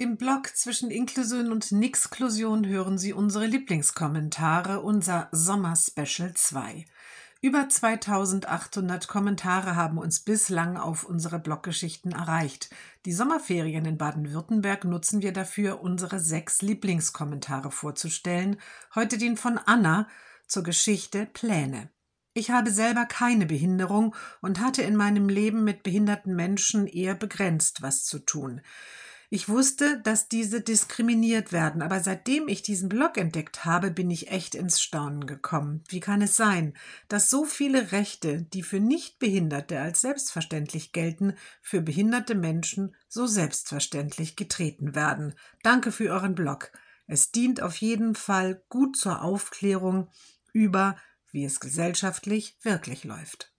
Im Blog zwischen Inklusion und Nixklusion hören Sie unsere Lieblingskommentare, unser Sommer-Special 2. Über 2800 Kommentare haben uns bislang auf unsere Bloggeschichten erreicht. Die Sommerferien in Baden-Württemberg nutzen wir dafür, unsere sechs Lieblingskommentare vorzustellen. Heute den von Anna zur Geschichte Pläne. Ich habe selber keine Behinderung und hatte in meinem Leben mit behinderten Menschen eher begrenzt was zu tun. Ich wusste, dass diese diskriminiert werden, aber seitdem ich diesen Blog entdeckt habe, bin ich echt ins Staunen gekommen. Wie kann es sein, dass so viele Rechte, die für Nichtbehinderte als selbstverständlich gelten, für behinderte Menschen so selbstverständlich getreten werden? Danke für euren Blog. Es dient auf jeden Fall gut zur Aufklärung über, wie es gesellschaftlich wirklich läuft.